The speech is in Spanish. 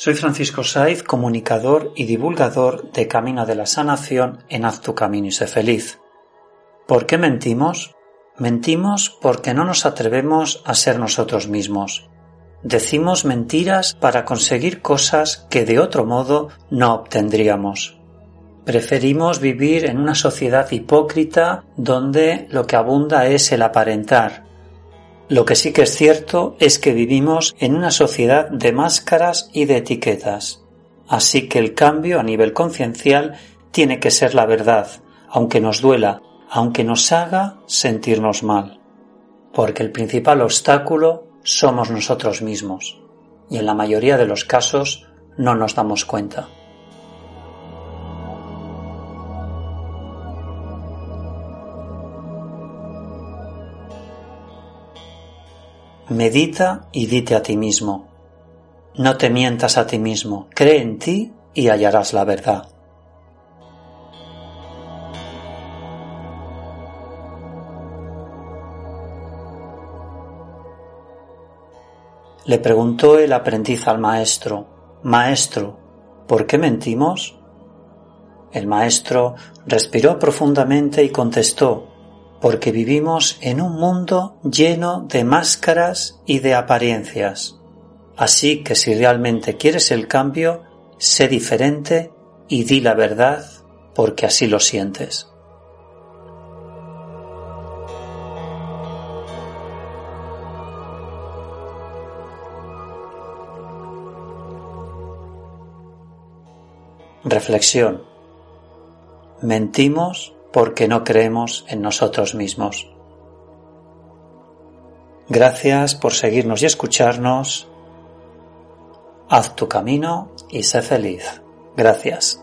Soy Francisco Saiz, comunicador y divulgador de Camino de la Sanación en Haz tu Camino y sé feliz. ¿Por qué mentimos? Mentimos porque no nos atrevemos a ser nosotros mismos. Decimos mentiras para conseguir cosas que de otro modo no obtendríamos. Preferimos vivir en una sociedad hipócrita donde lo que abunda es el aparentar, lo que sí que es cierto es que vivimos en una sociedad de máscaras y de etiquetas. Así que el cambio a nivel conciencial tiene que ser la verdad, aunque nos duela, aunque nos haga sentirnos mal. Porque el principal obstáculo somos nosotros mismos. Y en la mayoría de los casos no nos damos cuenta. Medita y dite a ti mismo. No te mientas a ti mismo, cree en ti y hallarás la verdad. Le preguntó el aprendiz al maestro, Maestro, ¿por qué mentimos? El maestro respiró profundamente y contestó, porque vivimos en un mundo lleno de máscaras y de apariencias. Así que si realmente quieres el cambio, sé diferente y di la verdad porque así lo sientes. Reflexión. Mentimos porque no creemos en nosotros mismos. Gracias por seguirnos y escucharnos. Haz tu camino y sé feliz. Gracias.